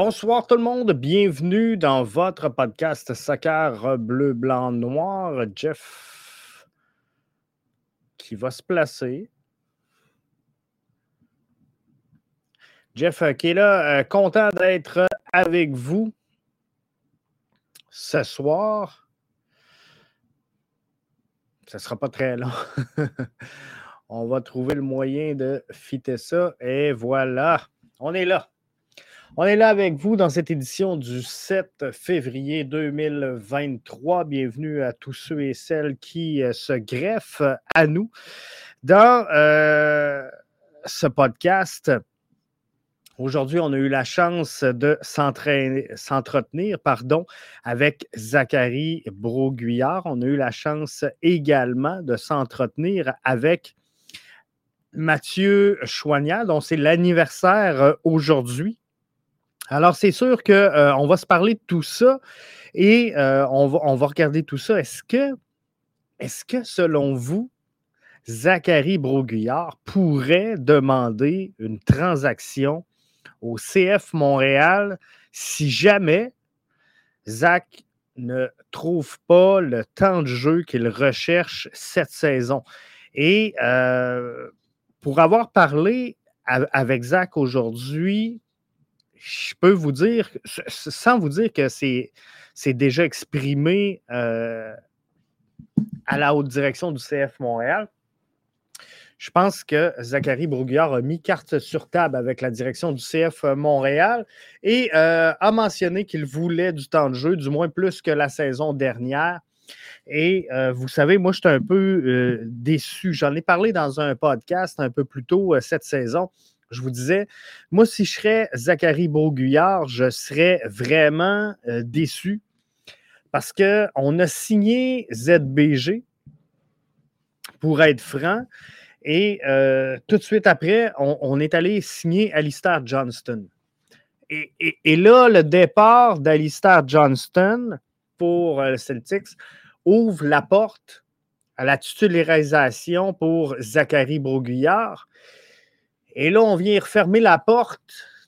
Bonsoir tout le monde, bienvenue dans votre podcast Soccer Bleu, Blanc, Noir. Jeff qui va se placer. Jeff euh, qui est là, euh, content d'être avec vous ce soir. Ce ne sera pas très long. On va trouver le moyen de fitter ça. Et voilà, on est là. On est là avec vous dans cette édition du 7 février 2023. Bienvenue à tous ceux et celles qui euh, se greffent à nous dans euh, ce podcast. Aujourd'hui, on a eu la chance de s'entretenir pardon, avec Zachary Broguillard. On a eu la chance également de s'entretenir avec Mathieu Chouaniat, dont c'est l'anniversaire euh, aujourd'hui. Alors, c'est sûr qu'on euh, va se parler de tout ça et euh, on, va, regarder tout ça. Est-ce que, est que, selon vous, Zachary Broguillard pourrait demander une transaction au CF Montréal si jamais Zach ne trouve pas le temps de jeu qu'il recherche cette saison? Et euh, pour avoir parlé avec Zach aujourd'hui, je peux vous dire, sans vous dire que c'est, déjà exprimé euh, à la haute direction du CF Montréal, je pense que Zachary Broguillard a mis carte sur table avec la direction du CF Montréal et euh, a mentionné qu'il voulait du temps de jeu, du moins plus que la saison dernière. Et euh, vous savez, moi, je suis un peu déçu. J'en ai parlé dans un podcast un peu plus tôt cette saison je vous disais, moi, si je serais Zachary Beauguillard, je serais vraiment euh, déçu parce qu'on a signé ZBG, pour être franc, et euh, tout de suite après, on, est allé signer Alistair Johnston. Et, là, le départ d'Alistair Johnston pour euh, Celtics ouvre la porte à la titularisation pour Zachary Broguillard. Et là, on vient refermer la porte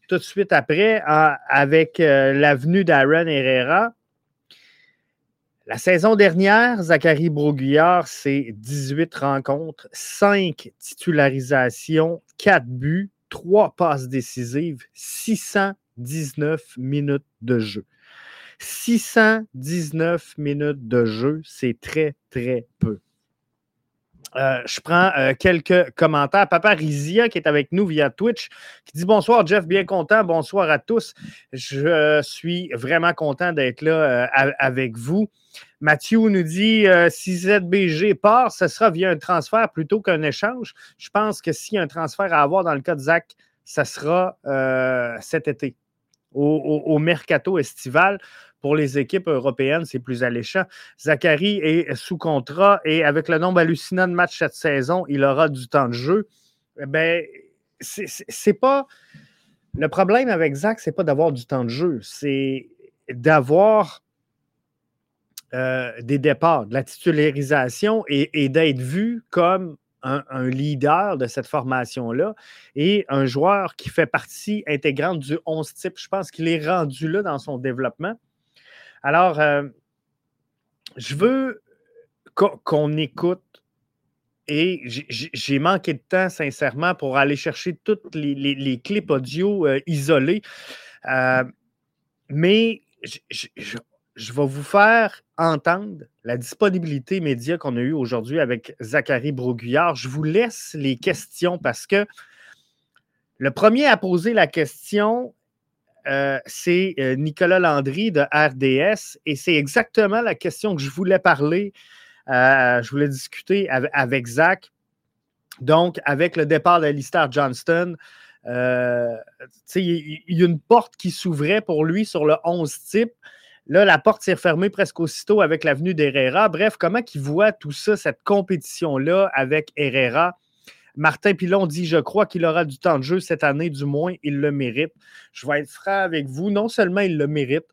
tout de suite après avec euh, l'avenue d'Aaron Herrera. La saison dernière, Zachary Broguillard, c'est 18 rencontres, 5 titularisations, 4 buts, 3 passes décisives, 619 minutes de jeu. 619 minutes de jeu, c'est très, très peu. Euh, je prends euh, quelques commentaires. Papa Rizia, qui est avec nous via Twitch, qui dit Bonsoir, Jeff, bien content. Bonsoir à tous. Je suis vraiment content d'être là euh, avec vous. Mathieu nous dit si ZBG part, ce sera via un transfert plutôt qu'un échange. Je pense que s'il y a un transfert à avoir dans le cas de Zach, ce sera cet été, au mercato estival pour les équipes européennes, c'est plus alléchant. Zachary est sous contrat et avec le nombre hallucinant de matchs cette saison, il aura du temps de jeu. Eh ben, c'est pas. Le problème avec Zach, c'est pas d'avoir du temps de jeu, c'est d'avoir euh, des départs, de la titularisation et, d'être vu comme un, un, leader de cette formation-là et un joueur qui fait partie intégrante du 11 type. Je pense qu'il est rendu là dans son développement. Alors, euh, je veux qu'on écoute et j'ai manqué de temps, sincèrement, pour aller chercher toutes les, clips audio euh, isolés. Euh, mais je, vais vous faire entendre la disponibilité média qu'on a eue aujourd'hui avec Zachary Broguillard. Je vous laisse les questions parce que le premier à poser la question, euh, c'est euh, Nicolas Landry de RDS et c'est exactement la question que je voulais parler, euh, je voulais discuter avec, Zach. Donc, avec le départ d'Alistair Johnston, il y, a une porte qui s'ouvrait pour lui sur le 11 type. Là, la porte s'est refermée presque aussitôt avec l'avenue d'Herrera. Bref, comment il voit tout ça, cette compétition-là avec Herrera? Martin Pilon dit Je crois qu'il aura du temps de jeu cette année, du moins, il le mérite. Je vais être franc avec vous. Non seulement il le mérite,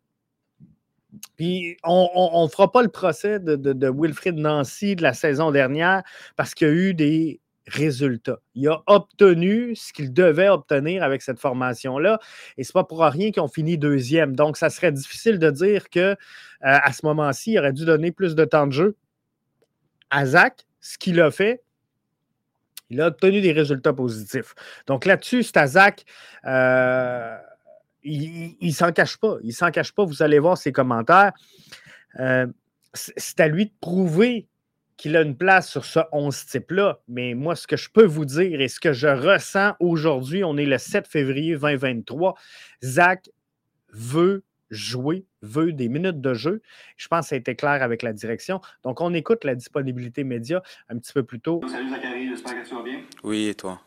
puis on ne fera pas le procès de, Wilfrid Nancy de la saison dernière parce qu'il y a eu des résultats. Il a obtenu ce qu'il devait obtenir avec cette formation-là. Et ce n'est pas pour rien qu'ils ont fini deuxième. Donc, ça serait difficile de dire que euh, à ce moment-ci, il aurait dû donner plus de temps de jeu à Zach. Ce qu'il a fait, il a obtenu des résultats positifs. Donc là-dessus, Stazak, euh, il ne s'en cache pas. Il ne s'en cache pas. Vous allez voir ses commentaires. Euh, c'est à lui de prouver qu'il a une place sur ce 11 type-là. Mais moi, ce que je peux vous dire et ce que je ressens aujourd'hui, on est le 7 février 2023, Zach veut jouer, veut des minutes de jeu. Je pense que ça a été clair avec la direction. Donc, on écoute la disponibilité média un petit peu plus tôt. Salut Zachary, j'espère que tu vas bien. Oui, et toi?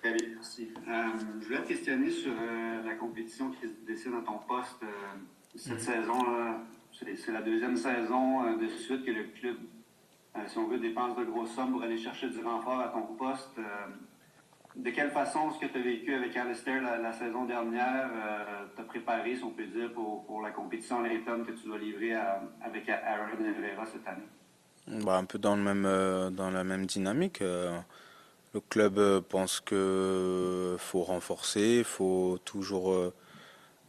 Très bien, merci. Euh, je voulais te questionner sur euh, la compétition qui se décide dans ton poste euh, cette mm-hmm. saison. C'est la deuxième saison de suite que le club, si on veut, dépense de grosses sommes pour aller chercher du renfort à ton poste de quelle façon est-ce que tu as vécu avec Alistair la, saison dernière, t'as préparé, si on peut dire, pour, la compétition à que tu dois livrer avec Aaron Herrera cette année? Bah, un peu dans, le même, euh, dans la même dynamique. Euh, le club pense qu'il faut renforcer, il faut toujours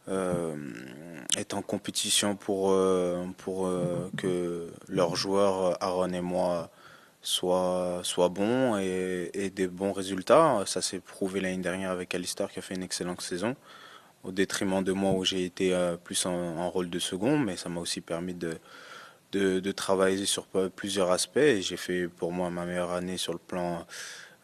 être en compétition pour, pour que leurs joueurs, Aaron et moi, soit, soit bon et, des bons résultats. Ça s'est prouvé l'année dernière avec Alistair qui a fait une excellente saison, au détriment de moi où j'ai été euh, plus en, rôle de second, mais ça m'a aussi permis de, de, travailler sur plusieurs aspects j'ai fait pour moi ma meilleure année sur le plan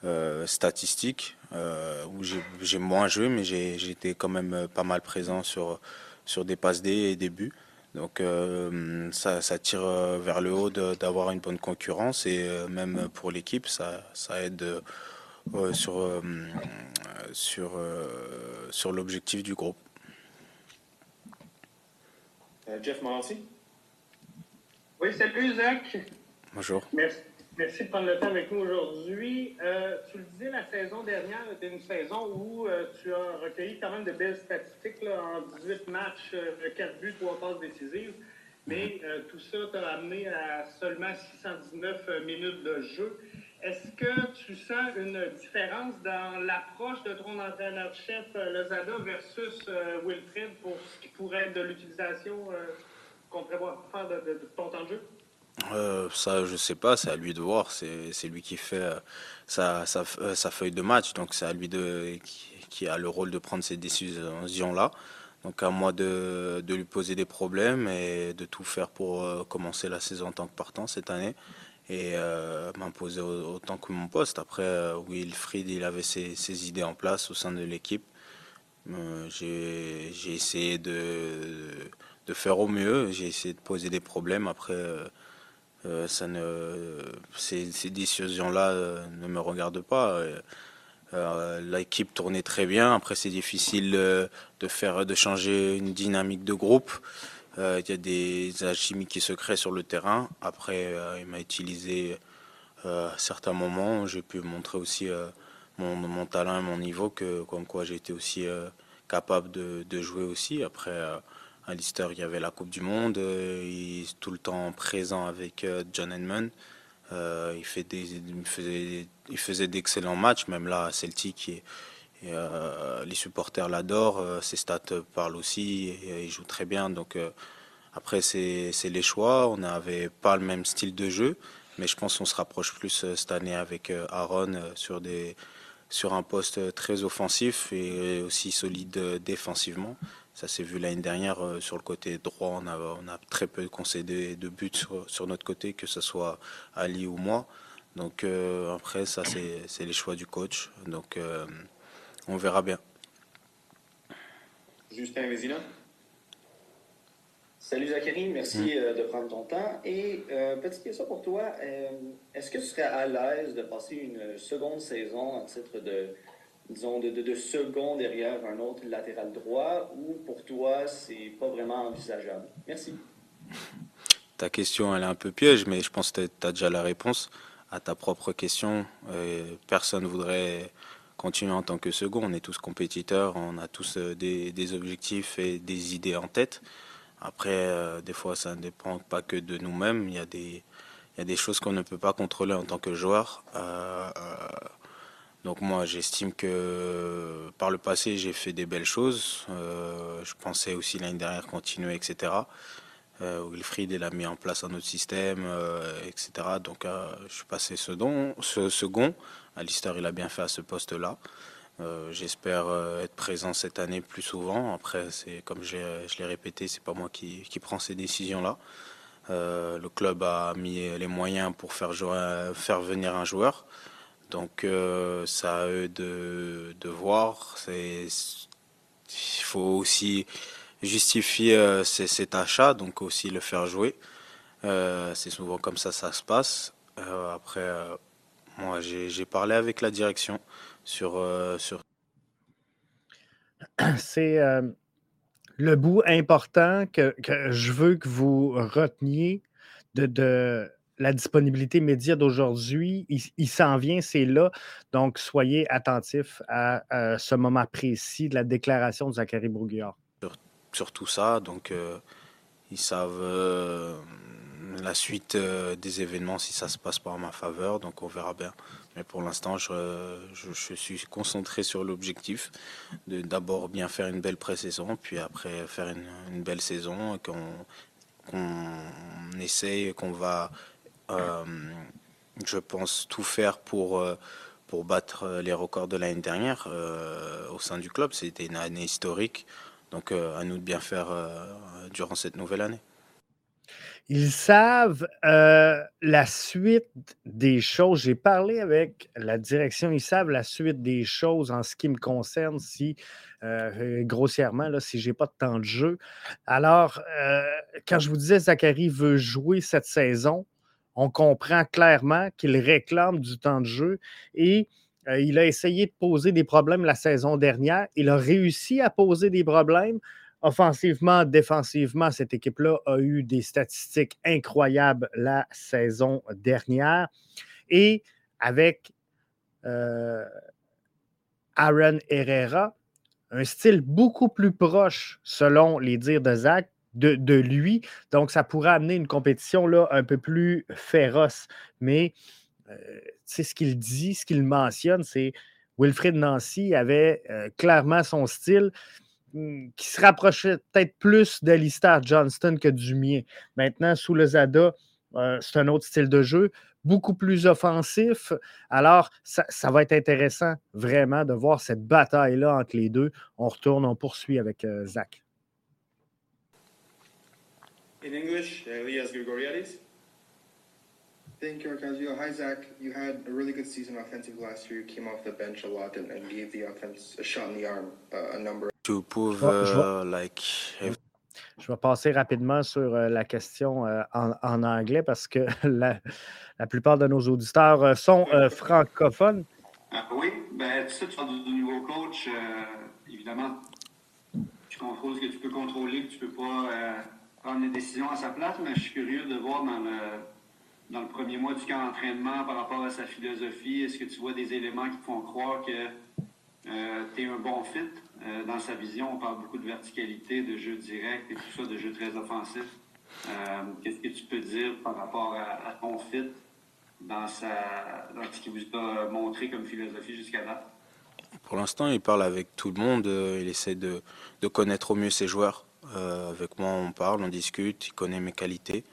euh, statistique, euh, où j'ai moins joué, mais été quand même pas mal présent sur, sur des passes D et des buts. Donc euh, ça, tire euh, vers le haut d'avoir une bonne concurrence et euh, même pour l'équipe, ça, aide sur, sur, sur l'objectif du groupe. Jeff Morancy? Oui, salut Zach. Bonjour. Merci. Merci de prendre le temps avec nous aujourd'hui. Euh, tu le disais, la saison dernière était une saison où euh, tu as recueilli quand même de belles statistiques en 18 matchs, 4 euh, buts, 3 passes décisives. Mais tout ça t'a amené à seulement 619 minutes de jeu. Est-ce que tu sens une différence dans l'approche de ton entraîneur-chef Lozada versus Wilfred pour ce qui pourrait être de l'utilisation qu'on prévoit faire de ton temps de jeu? Euh, ça, je sais pas, c'est à lui de voir. C'est lui qui fait euh, sa, euh, sa, feuille de match. Donc, c'est à lui de, qui, a le rôle de prendre ces décisions-là. Donc, à moi de, de, lui poser des problèmes et de tout faire pour commencer la saison en tant que partant cette année et m'imposer autant que mon poste. Après, Wilfried, il avait ses, ses, idées en place au sein de l'équipe. J'ai essayé de, de, faire au mieux. J'ai essayé de poser des problèmes. Après, euh, ne, ces, décisions-là euh, ne me regardent pas. Euh, l'équipe tournait très bien. Après, c'est difficile de faire, de changer une dynamique de groupe. Il y a des alchimies qui se créent sur le terrain. Après, il m'a utilisé à certains moments. J'ai pu montrer aussi mon, talent et mon niveau, que, comme quoi été aussi capable de, de, jouer aussi. Après, à Lister, il y avait la Coupe du Monde. Euh, il est tout le temps présent avec euh, John Edmond. Euh, il, fait des, il faisait, d'excellents matchs, même là à Celtic. Les supporters l'adorent. ses stats parlent aussi. Et, il joue très bien. Donc après, c'est les choix. On n'avait pas le même style de jeu. Mais je pense qu'on se rapproche plus cette année avec Aaron sur un poste très offensif et aussi solide défensivement. Ça s'est vu l'année dernière euh, sur le côté droit, on a, on a très peu concédé de buts sur, notre côté, que ce soit Ali ou moi. Donc euh, après, ça c'est les choix du coach. Donc euh, on verra bien. Justin Vézina. Salut Zachary, merci mm. de prendre ton temps. Et petite question pour toi, est-ce que tu serais à l'aise de passer une seconde saison en titre de disons, de, de, second derrière un autre latéral droit ou pour toi, c'est pas vraiment envisageable? Merci. Ta question, elle est un peu piège, mais je pense que tu as déjà la réponse à ta propre question. personne ne voudrait continuer en tant que second. On est tous compétiteurs, on a tous euh, des, des objectifs et des idées en tête. Après, euh, des fois, ça ne dépend pas que de nous-mêmes. Il y a des, il y a des choses qu'on ne peut pas contrôler en tant que joueur. Donc moi, j'estime que par le passé, j'ai fait des belles choses. je pensais aussi l'année dernière continuer, etc. Wilfried, il a mis en place un autre système, etc. Donc je suis passé second. Ce, second. Alistair, il a bien fait à ce poste-là. Euh, j'espère euh, être présent cette année plus souvent. Après, c'est comme je l'ai répété, c'est pas moi qui, prends ces décisions-là. Euh, le club a mis les moyens pour faire, jouer, faire venir un joueur. Donc, ça à eux de, de voir. Il faut aussi justifier cet achat, donc aussi le faire jouer. c'est souvent comme ça ça se passe. après, moi, j'ai parlé avec la direction sur. Euh, sur... C'est euh, le bout important que, je veux que vous reteniez de, la disponibilité média d'aujourd'hui. Il, s'en vient, c'est là. Donc, soyez attentifs à, ce moment précis de la déclaration de Zachary Brouguillard. Sur, tout ça, donc, euh, ils savent la suite des événements si ça se passe pas en ma faveur. Donc, on verra bien. Mais pour l'instant, je, je, suis concentré sur l'objectif de d'abord bien faire une belle pré-saison, puis après faire une, belle saison, qu'on essaye, qu'on va, euh, je pense, tout faire pour, euh, pour battre les records de l'année dernière euh, au sein du club. C'était une année historique, donc à nous de bien faire durant cette nouvelle année. Ils savent euh, la suite des choses. J'ai parlé avec la direction. Ils savent la suite des choses en ce qui me concerne, si euh, grossièrement, là, si je n'ai pas de temps de jeu. Alors, euh, quand je vous disais Zachary veut jouer cette saison, on comprend clairement qu'il réclame du temps de jeu et il a essayé de poser des problèmes la saison dernière. Il a réussi à poser des problèmes offensivement, défensivement, cette équipe-là a eu des statistiques incroyables la saison dernière. Et avec euh, Aaron Herrera, un style beaucoup plus proche, selon les dires de Zach, de, lui. Donc, ça pourrait amener une compétition un peu plus féroce. Mais euh, ce qu'il dit, ce qu'il mentionne, c'est Wilfred Nancy avait euh, clairement son style. Hmm, qui se rapprochait peut-être plus d'Alistair Johnston que du mien. Maintenant, sous le Zada, euh, c'est un autre style de jeu, beaucoup plus offensif. Alors, ça, va être intéressant vraiment de voir cette bataille-là entre les deux. On retourne, on poursuit avec euh, Zach. In English, Elias Grigoriadis? Thank you, Arcazio. Hi, Zach. You had a really good season offensive last year. You came off the bench a lot and, and gave the offense a shot in the arm uh, a number to prove uh, like. Je vais passer rapidement sur euh, la question euh, en, en, anglais parce que la, la, plupart de nos auditeurs euh, sont francophones. oui, ben, tu sais, tu parles du nouveau coach. évidemment, tu contrôles ce que tu peux contrôler, tu ne peux pas prendre des décisions à sa place, mais je suis curieux de voir dans le, dans le premier mois du camp d'entraînement par rapport à sa philosophie. Est-ce que tu vois des éléments qui font croire que tu es un bon fit? Euh, dans sa vision, on parle beaucoup de verticalité, de jeu direct et tout ça, de jeu très offensif. Euh, qu'est-ce que tu peux dire par rapport à, ton fit dans, sa, dans ce qu'il vous a montré comme philosophie jusqu'à là? Pour l'instant, il parle avec tout le monde. Euh, il essaie de, de connaître au mieux ses joueurs. Avec moi, on parle, on discute. Il connaît mes qualités.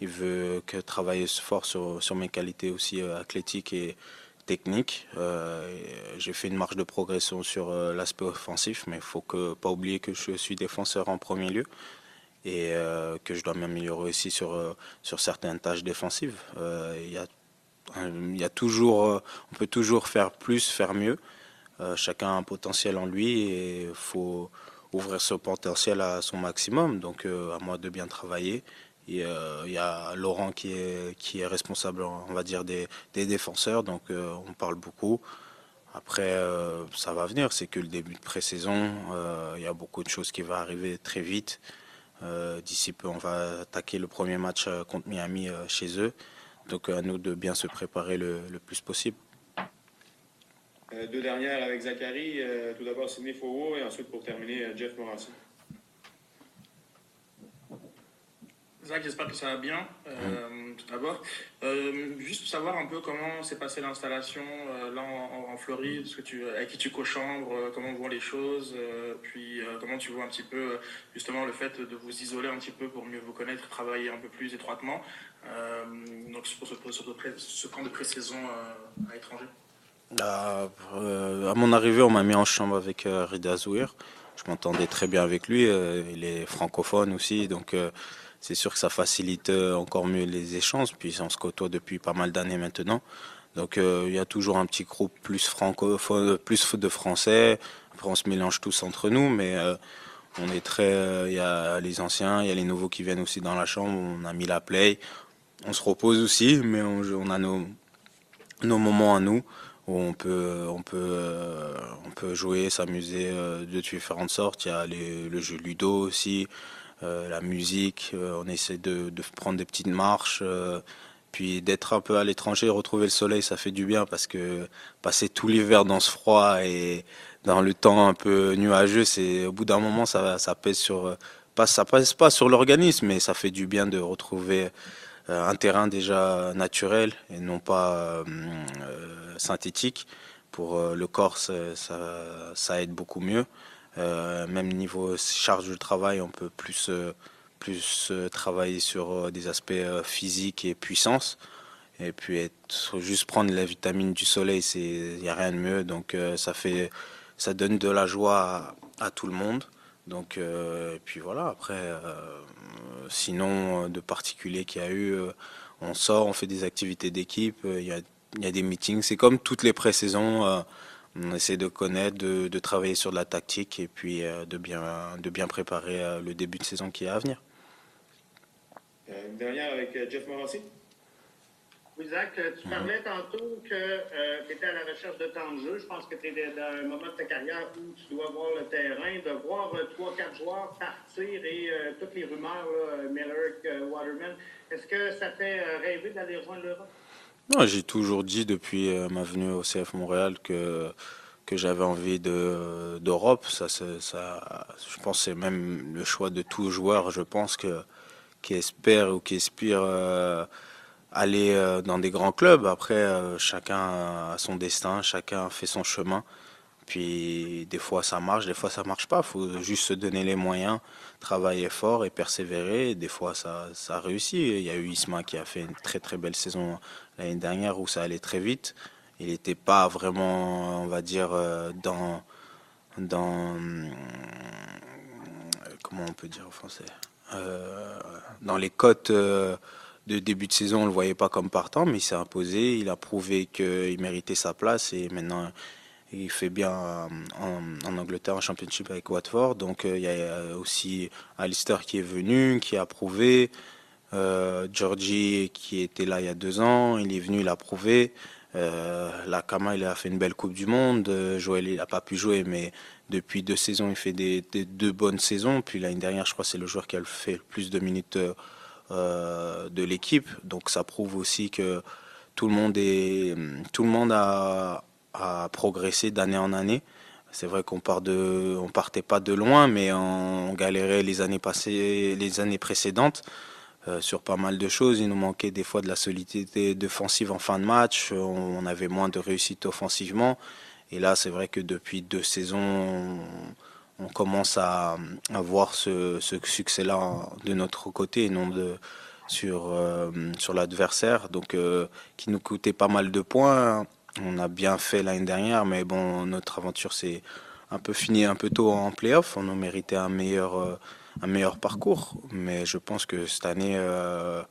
Il veut que travailler fort sur, sur mes qualités aussi athlétiques et, technique. Euh, j'ai fait une marche de progression sur euh, l'aspect offensif, mais il faut que, pas oublier que je suis défenseur en premier lieu et euh, que je dois m'améliorer aussi sur, sur certaines tâches défensives. Il y, a, y a toujours, on peut toujours faire plus, faire mieux. chacun a un potentiel en lui et il faut ouvrir ce potentiel à son maximum. Donc à moi de bien travailler euh, il y a Laurent qui est, responsable, on va dire, des, défenseurs, donc euh, on parle beaucoup. Après, euh, ça va venir, c'est que le début de pré-saison, il y a beaucoup de choses qui vont arriver très vite. D'ici peu, on va attaquer le premier match contre Miami chez eux. Donc à nous de bien se préparer le plus possible. Deux dernières avec Zachary. tout d'abord Sidney Fowo et ensuite pour terminer Jeff Morassi. Zach, j'espère que ça va bien, euh, tout d'abord. Euh, juste savoir un peu comment s'est passée l'installation euh, là en, Floride, avec qui tu co-chambres, comment on voit les choses, puis comment tu vois un petit peu justement le fait de vous isoler un petit peu pour mieux vous connaître, travailler un peu plus étroitement. donc pour ce, camp de pré-saison à l'étranger. À mon arrivée, on m'a mis en chambre avec Rida Zouir. Je m'entendais très bien avec lui. il est francophone aussi, donc c'est sûr que ça facilite euh, encore mieux les échanges. Puis on se côtoie depuis pas mal d'années maintenant. Donc euh, il y a toujours un petit groupe plus francophone, plus de français. Après on se mélange tous entre nous, mais euh, on est très. Il y a les anciens, il y a les nouveaux qui viennent aussi dans la chambre. On a mis la play. On se repose aussi, mais on, a nos moments à nous où on peut, on peut, on peut jouer, s'amuser de différentes sortes. Il y a le jeu ludo aussi. Euh, la musique, euh, on essaie de, prendre des petites marches, euh, puis d'être un peu à l'étranger, retrouver le soleil, ça fait du bien parce que passer tout l'hiver dans ce froid et dans le temps un peu nuageux, c'est au bout d'un moment ça, ça pèse sur pas ça pèse pas sur l'organisme, mais ça fait du bien de retrouver un terrain déjà naturel et non pas synthétique. Pour le corps, ça aide beaucoup mieux. Euh, même niveau charge de travail, on peut plus, euh, plus euh, travailler sur des aspects physiques et puissance. Et puis être, juste prendre la vitamine du soleil, il n'y a rien de mieux. Donc ça, fait, ça donne de la joie à, tout le monde. Donc, et puis voilà, après, sinon, de particulier qu'il y a eu, on sort, on fait des activités d'équipe, il y a, y a, des meetings. C'est comme toutes les pré-saisons on essaie de connaître, de, travailler sur la tactique et puis euh, de, bien, de bien préparer euh, le début de saison qui est à venir. Euh, une dernière avec Jeff Morassi. Oui, Zach, tu parlais tantôt que tu étais à la recherche de temps de jeu. Je pense que tu es dans un moment de ta carrière où tu dois voir le terrain, de voir trois, quatre joueurs partir et toutes les rumeurs, Miller, Waterman. Est-ce que ça fait rêver d'aller rejoindre l'Europe? J'ai toujours dit depuis euh, ma venue au CF Montréal que, que j'avais envie d'Europe. ça, je pense c'est même le choix de tout joueur, je pense, que, qui espère ou qui aspire euh, aller euh, dans des grands clubs. Après, chacun a son destin, chacun fait son chemin. Puis des fois ça marche, des fois ça marche pas. Il faut juste se donner les moyens, travailler fort et persévérer. des fois ça, ça réussit. Il y a eu Isma qui a fait une très très belle saison l'année dernière où ça allait très vite. Il n'était pas vraiment, on va dire, euh, dans, dans comment on peut dire en français, euh, dans les cotes euh, de début de saison, on le voyait pas comme partant, mais il s'est imposé. Il a prouvé qu'il méritait sa place et maintenant il fait bien euh, en, Angleterre en championship avec Watford. Donc euh, il y a aussi Alistair qui est venu, qui a prouvé. Euh, Georgie qui était là il y a deux ans, il est venu, il a prouvé. Euh, Kama, il a fait une belle Coupe du Monde. Joël, il n'a pas pu jouer, mais depuis deux saisons, il fait des, deux bonnes saisons. Puis l'année dernière, je crois, c'est le joueur qui a fait le plus de minutes de l'équipe. Donc ça prouve aussi que tout le monde est, tout le monde a, progressé d'année en année. C'est vrai qu'on part de, on partait pas de loin, mais on, galérait les années passées, les années précédentes euh, sur pas mal de choses. Il nous manquait des fois de la solidité défensive en fin de match. On, avait moins de réussite offensivement. Et là, c'est vrai que depuis deux saisons, on, commence à, voir ce, succès-là de notre côté et non de, sur, euh, sur l'adversaire. Donc, euh, qui nous coûtait pas mal de points. On a bien fait l'année dernière, mais bon, notre aventure s'est un peu finie un peu tôt en playoff. On a mérité un meilleur, euh, un meilleur parcours, mais je pense que cette année, euh,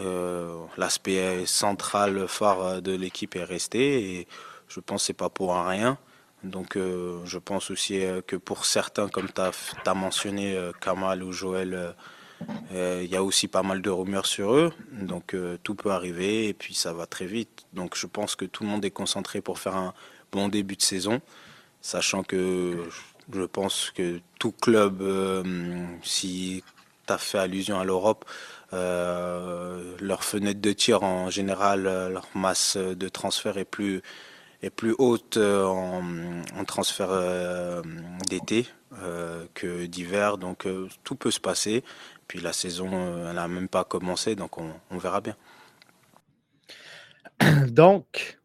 euh, l'aspect central, phare de l'équipe est resté, et je pense que c'est pas pour un rien. Donc je pense aussi que pour certains, comme tu as, mentionné Kamal ou Joël, euh, il y a aussi pas mal de rumeurs sur eux, donc euh, tout peut arriver et puis ça va très vite. Donc je pense que tout le monde est concentré pour faire un bon début de saison, sachant que pense que tout club, euh, si tu as fait allusion à l'Europe, leur fenêtre de tir en général, leur masse de transfert est plus, est plus haute en, en transfert d'été que d'hiver. Donc tout peut se passer. Puis la saison, elle n'a même pas commencé, donc on, verra bien. Donc,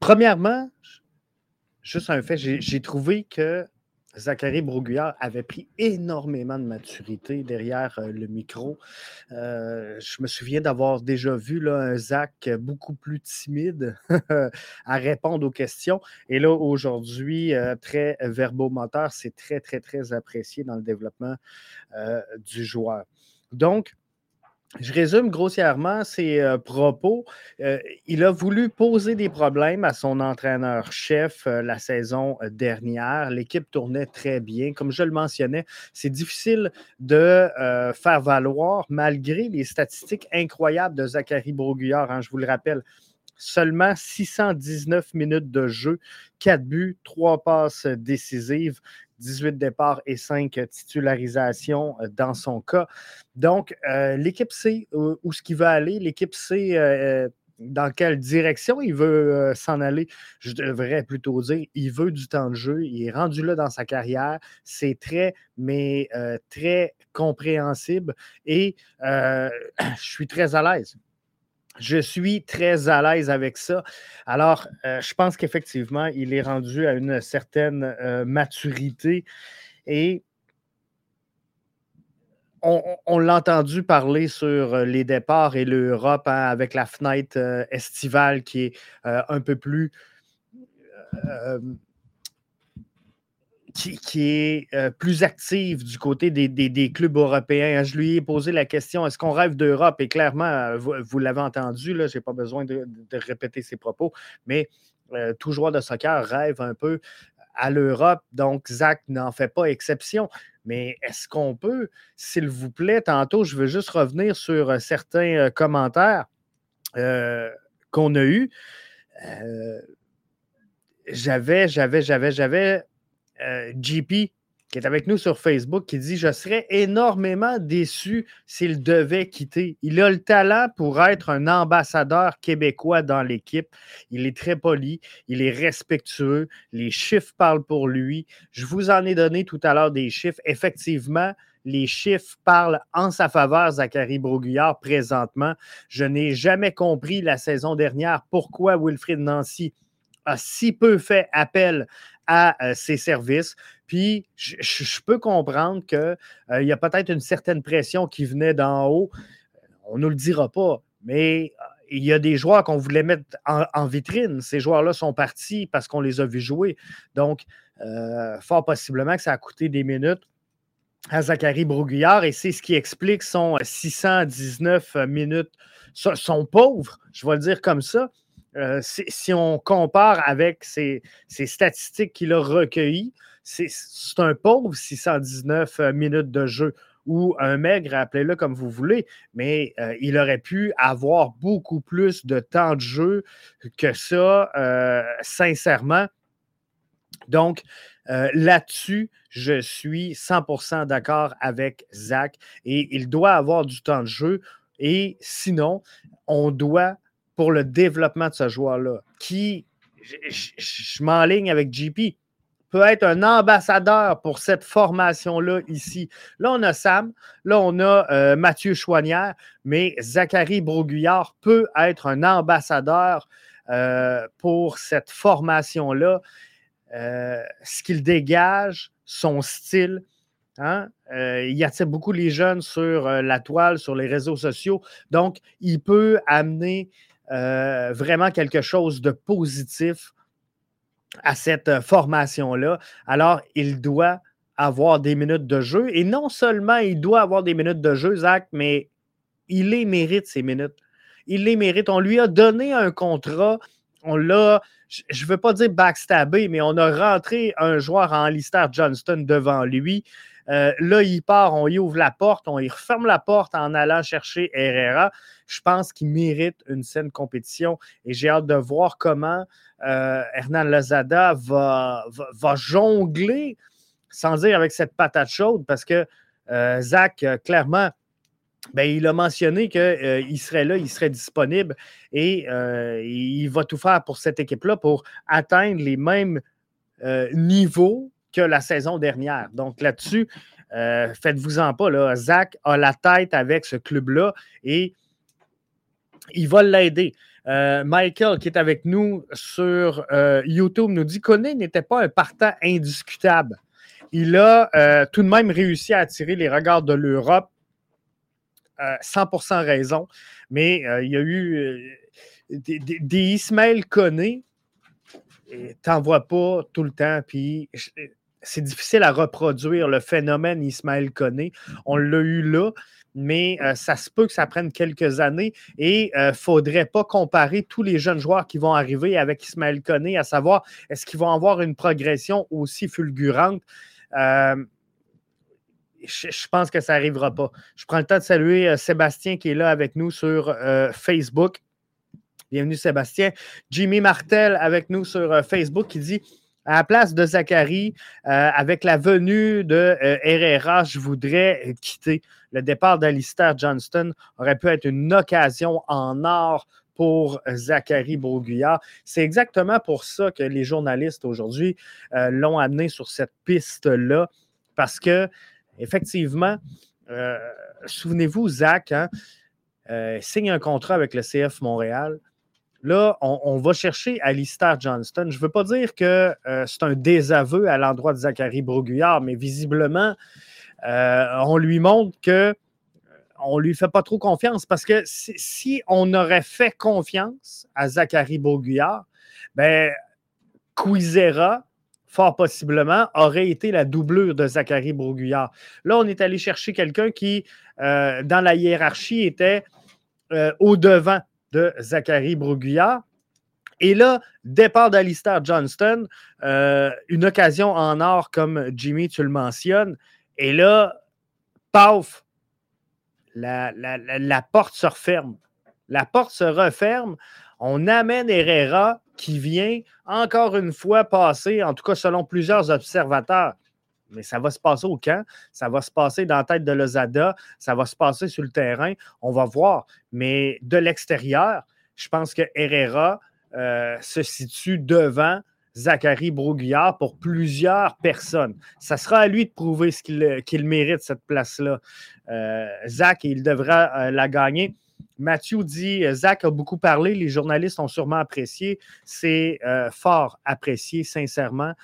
premièrement, juste un fait, j'ai trouvé que Zachary Broguillard avait pris énormément de maturité derrière euh, le micro. Euh, je me souviens d'avoir déjà vu un Zach beaucoup plus timide à répondre aux questions. Et là, aujourd'hui, euh, très verbomoteur, c'est très, très, très apprécié dans le développement du joueur. Donc, je résume grossièrement ses euh, propos. Euh, il a voulu poser des problèmes à son entraîneur-chef euh, la saison dernière. L'équipe tournait très bien. Comme je le mentionnais, c'est difficile de faire valoir, malgré les statistiques incroyables de Zachary Broguillard. Hein, je vous le rappelle, seulement 619 minutes de jeu, 4 buts, 3 passes décisives, 18 départs et 5 titularisations euh, dans son cas. Donc, euh, l'équipe sait où, ce qu'il veut aller. L'équipe sait euh, dans quelle direction il veut s'en aller. Je devrais plutôt dire, il veut du temps de jeu. Il est rendu là dans sa carrière. C'est très, mais très compréhensible et je suis très à l'aise. Je suis très à l'aise avec ça. Alors, euh, je pense qu'effectivement, il est rendu à une certaine euh, maturité et on, l'a entendu parler sur euh, les départs et l'Europe hein, avec la fenêtre estivale qui est un peu plus qui, est euh, plus active du côté des, clubs européens. Je lui ai posé la question est-ce qu'on rêve d'Europe? Et clairement, euh, vous, l'avez entendu, je n'ai pas besoin de, répéter ses propos, mais euh, tout joueur de soccer rêve un peu à l'Europe. Donc, Zach n'en fait pas exception. Mais est-ce qu'on peut, s'il vous plaît, tantôt, je veux juste revenir sur certains commentaires qu'on a eus. j'avais, j'avais, j'avais, j'avais euh, GP, qui est avec nous sur Facebook, qui dit Je serais énormément déçu s'il devait quitter. Il a le talent pour être un ambassadeur québécois dans l'équipe. Il est très poli, il est respectueux, les chiffres parlent pour lui. Je vous en ai donné tout à l'heure des chiffres. Effectivement, les chiffres parlent en sa faveur, Zachary Broguillard, présentement. Je n'ai jamais compris la saison dernière pourquoi Wilfrid Nancy a si peu fait appel à euh, ses services. Puis, je, peux comprendre qu'il euh, y a peut-être une certaine pression qui venait d'en haut. On ne nous le dira pas, mais euh, il y a des joueurs qu'on voulait mettre en, vitrine. Ces joueurs-là sont partis parce qu'on les a vus jouer. Donc, fort possiblement que ça a coûté des minutes à Zachary Broguillard et c'est ce qui explique son 619 minutes, son pauvre, je vais le dire comme ça, euh, si, on compare avec ces, statistiques qu'il a recueillies, c'est un pauvre 619 euh, minutes de jeu ou un maigre, appelez-le comme vous voulez, mais euh, il aurait pu avoir beaucoup plus de temps de jeu que ça, sincèrement. Donc, là-dessus, je suis 100% d'accord avec Zach et il doit avoir du temps de jeu. Et sinon, on doit pour le développement de ce joueur-là, qui, je, m'enligne avec GP, peut être un ambassadeur pour cette formation-là ici. Là, on a Sam, là, on a euh, Mathieu Chouanière, mais Zachary Broguillard peut être un ambassadeur euh, pour cette formation-là. Euh, ce qu'il dégage, son style, Hein? il attire beaucoup les jeunes sur la toile, sur les réseaux sociaux. Donc, il peut amener euh, vraiment quelque chose de positif à cette euh, formation-là. Alors, il doit avoir des minutes de jeu. Et non seulement il doit avoir des minutes de jeu, Zach, mais il les mérite, ces minutes. Il les mérite. On lui a donné un contrat. On l'a, je ne veux pas dire backstabé, mais on a rentré un joueur en Lister Johnston devant lui. Euh, là, il part, on y ouvre la porte, on y referme la porte en allant chercher Herrera. Je pense qu'il mérite une saine compétition et j'ai hâte de voir comment euh, Hernan Lozada va, jongler, sans dire avec cette patate chaude, parce que euh, Zach, clairement, ben, il a mentionné qu'il serait là, il serait disponible et il va tout faire pour cette équipe-là pour atteindre les mêmes niveaux que la saison dernière. Donc là-dessus, euh, faites-vous-en pas. Là. Zach a la tête avec ce club-là et il va l'aider. Euh, Michael, qui est avec nous sur euh, YouTube, nous dit Koné n'était pas un partant indiscutable. Il a tout de même réussi à attirer les regards de l'Europe. 100% raison. Mais il y a eu des, des, Ismaël Koné, t'en vois pas tout le temps. Puis c'est difficile à reproduire le phénomène Ismaël Koné. On l'a eu là, mais euh, ça se peut que ça prenne quelques années et il euh, ne faudrait pas comparer tous les jeunes joueurs qui vont arriver avec Ismaël Koné, à savoir est-ce qu'ils vont avoir une progression aussi fulgurante. Euh, je, pense que ça n'arrivera pas. Je prends le temps de saluer Sébastien qui est là avec nous sur Facebook. Bienvenue Sébastien. Jimmy Martel avec nous sur Facebook qui dit à la place de Zachary, euh, avec la venue de euh, Herrera, je voudrais quitter. Le départ d'Alistair Johnston aurait pu être une occasion en or pour Zachary Broguillard. C'est exactement pour ça que les journalistes aujourd'hui euh, l'ont amené sur cette piste-là, parce que, effectivement, souvenez-vous, Zach hein, signe un contrat avec le CF Montréal. Là, on, va chercher Alistair Johnston. Je ne veux pas dire que euh, c'est un désaveu à l'endroit de Zachary Broguillard, mais visiblement, euh, on lui montre que euh, on ne lui fait pas trop confiance parce que si, on aurait fait confiance à Zachary Broguillard, ben, Quizera, fort possiblement, aurait été la doublure de Zachary Broguillard. Là, on est allé chercher quelqu'un qui, dans la hiérarchie, était au-devant de Zachary Broguillard. Et là, départ d'Alistair Johnston, euh, une occasion en or, comme Jimmy, tu le mentionnes. Et là, paf, la, la, porte se referme. La porte se referme. On amène Herrera qui vient encore une fois passer, en tout cas selon plusieurs observateurs, mais ça va se passer au camp, ça va se passer dans la tête de Lozada, ça va se passer sur le terrain, on va voir. Mais de l'extérieur, je pense que Herrera euh, se situe devant Zachary Broguillard pour plusieurs personnes. Ça sera à lui de prouver ce qu'il mérite, cette place-là. Euh, Zach, il devra euh, la gagner. Mathieu dit Zach a beaucoup parlé, les journalistes ont sûrement apprécié. C'est fort apprécié, sincèrement.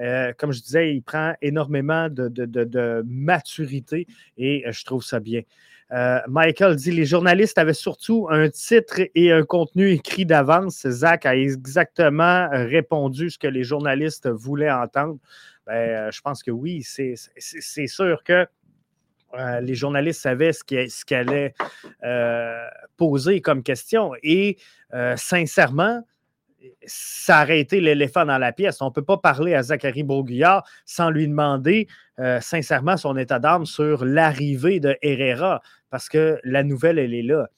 Euh, comme je disais, il prend énormément de, maturité et euh, je trouve ça bien. Euh, Michael dit les journalistes avaient surtout un titre et un contenu écrit d'avance. Zach a exactement répondu ce que les journalistes voulaient entendre. Ben, je pense que oui, c'est sûr que les journalistes savaient ce qu'ils allaient poser comme question. Et sincèrement, été l'éléphant dans la pièce. On ne peut pas parler à Zachary Broguillard sans lui demander euh, sincèrement son état d'âme sur l'arrivée de Herrera, parce que la nouvelle, elle est là.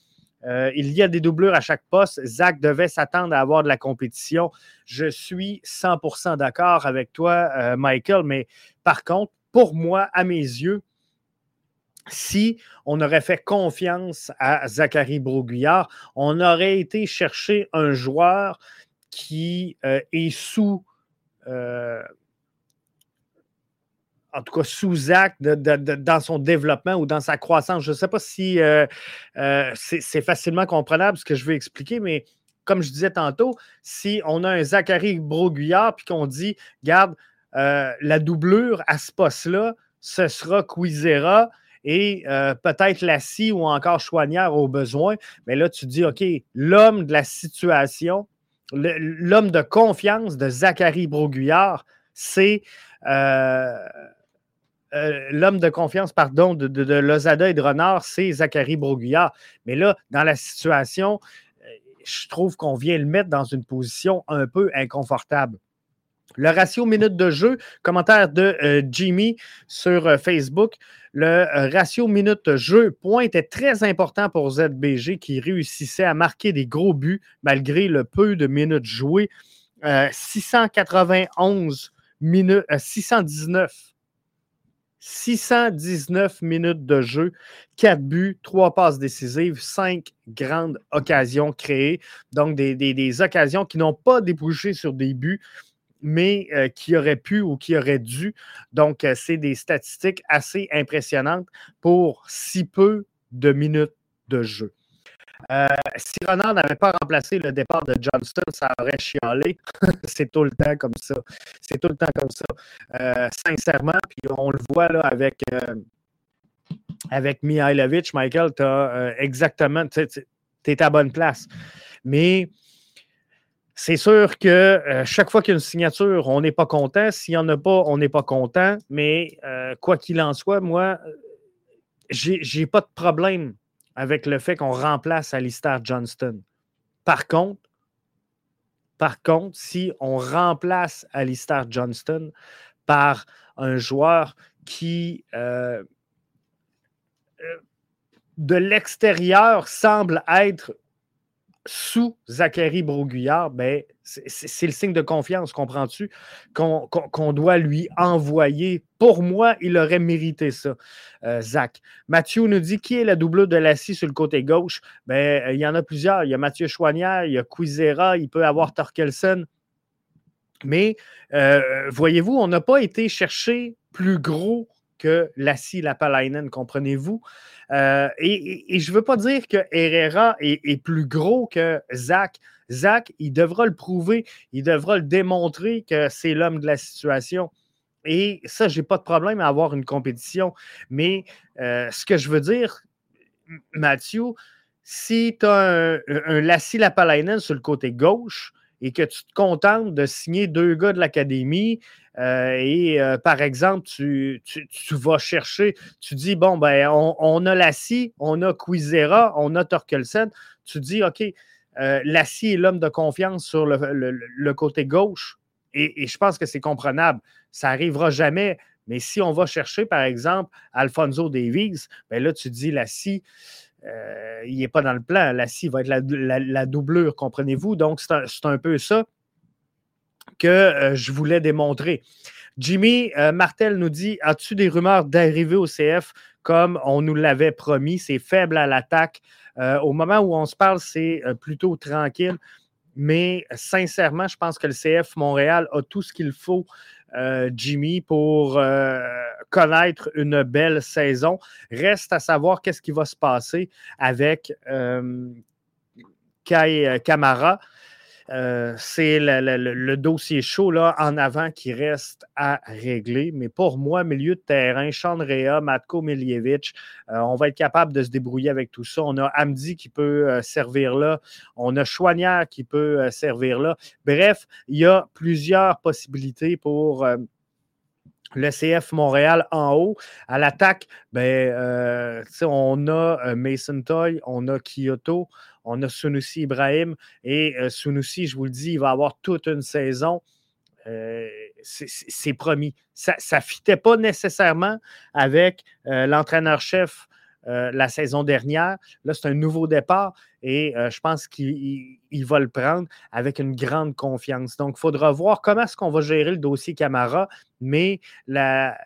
Euh, il y a des doublures à chaque poste. Zach devait s'attendre à avoir de la compétition. Je suis 100% d'accord avec toi, euh, Michael, mais par contre, pour moi, à mes yeux, si on aurait fait confiance à Zachary Broguillard, on aurait été chercher un joueur qui euh, est sous, euh, en tout cas sous acte dans son développement ou dans sa croissance. Je ne sais pas si euh, c'est facilement comprenable ce que je veux expliquer, mais comme je disais tantôt, si on a un Zachary Broguillard puis qu'on dit, garde, la doublure à ce poste-là, ce sera Quizera et peut-être Lassie ou encore Chouanière au besoin. Mais là, tu dis, OK, l'homme de la situation, l'homme de confiance de Zachary Broguillard, c'est euh, euh, l'homme de confiance, pardon, de, Lozada et de Renard, c'est Zachary Broguillard. Mais là, dans la situation, euh, je trouve qu'on vient le mettre dans une position un peu inconfortable. Le ratio minute de jeu, commentaire de Jimmy sur Facebook. Le euh, ratio minute-jeu point était très important pour ZBG qui réussissait à marquer des gros buts malgré le peu de minutes jouées. 691 minutes, 619. 619 minutes de jeu, 4 buts, 3 passes décisives, 5 grandes occasions créées. Donc, des occasions qui n'ont pas débouché sur des buts. Mais qui aurait pu ou qui aurait dû. Donc, c'est des statistiques assez impressionnantes pour si peu de minutes de jeu. Euh, si Renard n'avait pas remplacé le départ de Johnston, ça aurait chialé. c'est tout le temps comme ça. C'est tout le temps comme ça. Euh, sincèrement, puis on le voit là avec, euh, avec Mihailovic, Michael, tu as exactement, tu à bonne place. Mais c'est sûr que chaque fois qu'il y a une signature, on n'est pas content. S'il n'y en a pas, on n'est pas content. Mais quoi qu'il en soit, moi, j'ai pas de problème avec le fait qu'on remplace Alistair Johnston. Par contre, par contre, si on remplace Alistair Johnston par un joueur qui, euh, euh, de l'extérieur, semble être sous Zachary Broguillard, ben, c'est le signe de confiance, comprends-tu, qu'on doit lui envoyer. Pour moi, il aurait mérité ça, euh, Zach. Mathieu nous dit qui est la double de Lassie sur le côté gauche? Ben, euh, il y en a plusieurs. Il y a Mathieu Chouanière, il y a Quizera, il peut avoir Torkelson. Mais euh, voyez-vous, on n'a pas été chercher plus gros que Lassie Lapalainen, comprenez-vous? Euh, et, je ne veux pas dire que Herrera est, plus gros que Zach. Zach, il devra le prouver, il devra le démontrer que c'est l'homme de la situation. Et ça, je n'ai pas de problème à avoir une compétition. Mais euh, ce que je veux dire, Mathieu, si tu as un, un Lassie Lapalainen sur le côté gauche, et que tu te contentes de signer deux gars de l'académie euh, et euh, par exemple, tu, vas chercher, tu dis, bon, ben, on, a Lassie, on a Quizera, on a Torkelsen. Tu dis, OK, euh, Lassie est l'homme de confiance sur le, côté gauche et, je pense que c'est comprenable. Ça n'arrivera jamais. Mais si on va chercher, par exemple, Alfonso Davies, ben là, tu dis Lassie. Euh, il n'est pas dans le plan. La scie va être la, doublure, comprenez-vous? Donc, c'est un, peu ça que euh, je voulais démontrer. Jimmy euh, Martel nous dit As-tu des rumeurs d'arriver au CF comme on nous l'avait promis? C'est faible à l'attaque. au moment où on se parle, c'est plutôt tranquille. Mais sincèrement, je pense que le CF Montréal a tout ce qu'il faut euh, Jimmy, pour euh, connaître une belle saison. Reste à savoir qu'est-ce qui va se passer avec euh, Kai Kamara. C'est le, dossier chaud là, en avant qui reste à régler. Mais pour moi, milieu de terrain, Chandrea, Matko Miljevic, on va être capable de se débrouiller avec tout ça. On a Amdi qui peut servir là. On a Chouanière qui peut servir là. Bref, il y a plusieurs possibilités pour le CF Montréal en haut. À l'attaque, ben, euh, on a euh, Mason Toy, on a Kyoto, on a Sunusi Ibrahim. Et euh, Sunusi, je vous le dis, il va avoir toute une saison. c'est promis. Ça ne fitait pas nécessairement avec l'entraîneur-chef la saison dernière. Là, c'est un nouveau départ et je pense qu'il va le prendre avec une grande confiance. Donc, il faudra voir comment est-ce qu'on va gérer le dossier Camara mais la,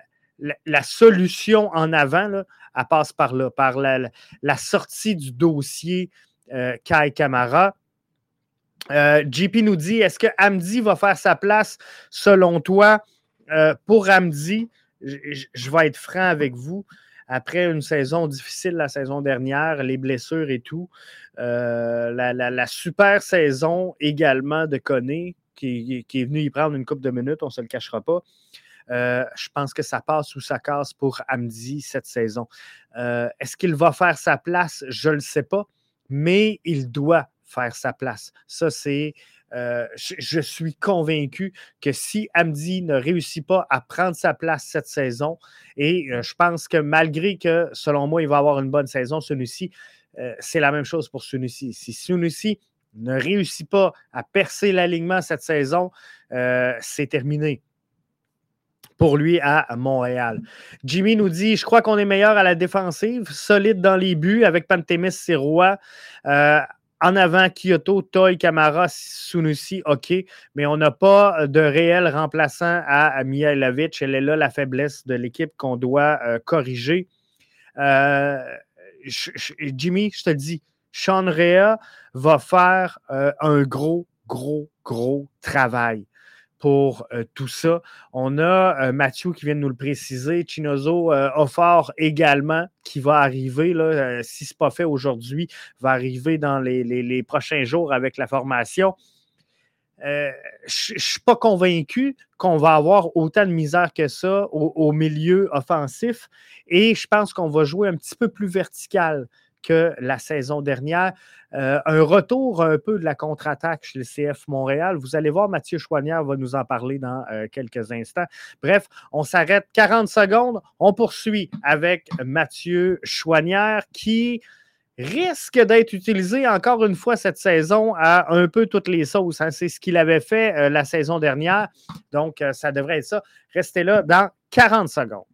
solution en avant, elle passe par là, par la, sortie du dossier euh, Kai Kamara. Euh, JP nous dit est-ce que Hamdi va faire sa place selon toi? Euh, Pour Hamdi, je vais être franc avec vous. Après une saison difficile la saison dernière, les blessures et tout, la, super saison également de Koné, qui, est venu y prendre une coupe de minutes, on ne se le cachera pas. Je pense que ça passe ou ça casse pour Hamdi cette saison. Est-ce qu'il va faire sa place? Je ne le sais pas, mais il doit faire sa place. Ça, c'est. Euh, je, suis convaincu que si Hamdi ne réussit pas à prendre sa place cette saison, et je pense que malgré que, selon moi, il va avoir une bonne saison, Sunusi, c'est la même chose pour Sunusi. Si Sunusi ne réussit pas à percer l'alignement cette saison, c'est terminé pour lui à Montréal. Jimmy nous dit Je crois qu'on est meilleur à la défensive, solide dans les buts avec Pantémis Sirois. Euh, en avant, Kyoto, Toy, Kamara, Sunusi, OK, mais on n'a pas de réel remplaçant à Mihailovic. Elle est là la faiblesse de l'équipe qu'on doit euh, corriger. Euh, Jimmy, je te dis, Sean Rea va faire un gros, gros, gros travail pour tout ça. On a Mathieu qui vient de nous le préciser, Chinozo Offort également qui va arriver, là, si ce n'est pas fait aujourd'hui, va arriver dans les, prochains jours avec la formation. je ne suis pas convaincu qu'on va avoir autant de misère que ça au milieu offensif et je pense qu'on va jouer un petit peu plus vertical que la saison dernière. Euh, un retour un peu de la contre-attaque chez le CF Montréal. Vous allez voir, Mathieu Chouanière va nous en parler dans euh, quelques instants. Bref, on s'arrête 40 secondes. On poursuit avec Mathieu Chouanière qui risque d'être utilisé encore une fois cette saison à un peu toutes les sauces. Hein. C'est ce qu'il avait fait euh, la saison dernière. Donc, ça devrait être ça. Restez là dans 40 secondes.